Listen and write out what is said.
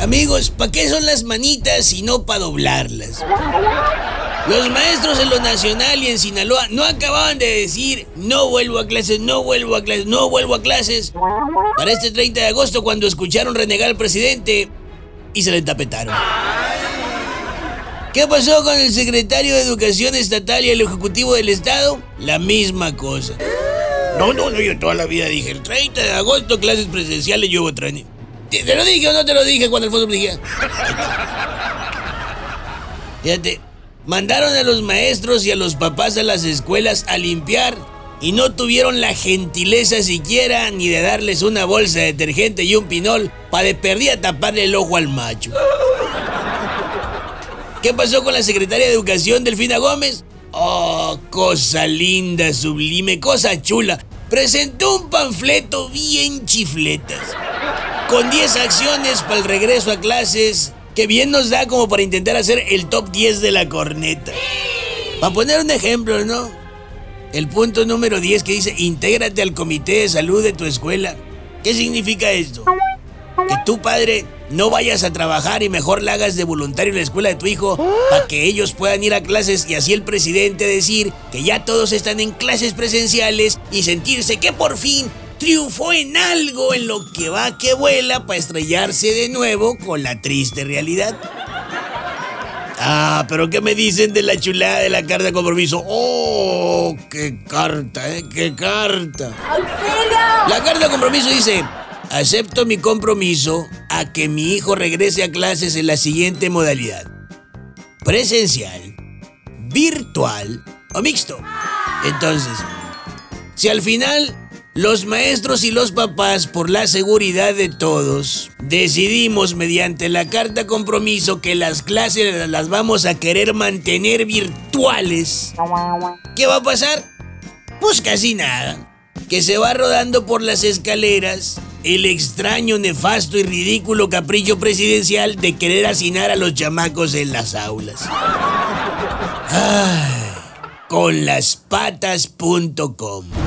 Amigos, ¿para qué son las manitas si no para doblarlas? Los maestros en lo nacional y en Sinaloa no acababan de decir no vuelvo a clases, no vuelvo a clases, no vuelvo a clases para este 30 de agosto cuando escucharon renegar al presidente y se le tapetaron. ¿Qué pasó con el secretario de Educación Estatal y el Ejecutivo del Estado? La misma cosa. No, no, no, yo toda la vida dije, el 30 de agosto clases presenciales yo voy a. ¿Te, te lo dije o no te lo dije cuando Alfonso dijera? Fíjate, mandaron a los maestros y a los papás a las escuelas a limpiar y no tuvieron la gentileza siquiera ni de darles una bolsa de detergente y un pinol para de perdida taparle el ojo al macho. ¿Qué pasó con la secretaria de Educación, Delfina Gómez? Oh, cosa linda, sublime, cosa chula. Presentó un panfleto bien chifletas. Con 10 acciones para el regreso a clases, que bien nos da como para intentar hacer el top 10 de la corneta. Para poner un ejemplo, ¿no? El punto número 10 que dice, intégrate al comité de salud de tu escuela. ¿Qué significa esto? Que tu padre no vayas a trabajar y mejor la hagas de voluntario en la escuela de tu hijo para que ellos puedan ir a clases y así el presidente decir que ya todos están en clases presenciales y sentirse que por fin triunfó en algo en lo que va que vuela para estrellarse de nuevo con la triste realidad. Ah, pero ¿qué me dicen de la chulada de la carta de compromiso? ¡Oh! ¡Qué carta, eh! ¡Qué carta! La carta de compromiso dice, acepto mi compromiso a que mi hijo regrese a clases en la siguiente modalidad. Presencial, virtual o mixto. Entonces, si al final los maestros y los papás, por la seguridad de todos, decidimos mediante la carta compromiso que las clases las vamos a querer mantener virtuales. ¿Qué va a pasar? Pues casi nada. Que se va rodando por las escaleras el extraño, nefasto y ridículo capricho presidencial de querer hacinar a los chamacos en las aulas. Con las patas.com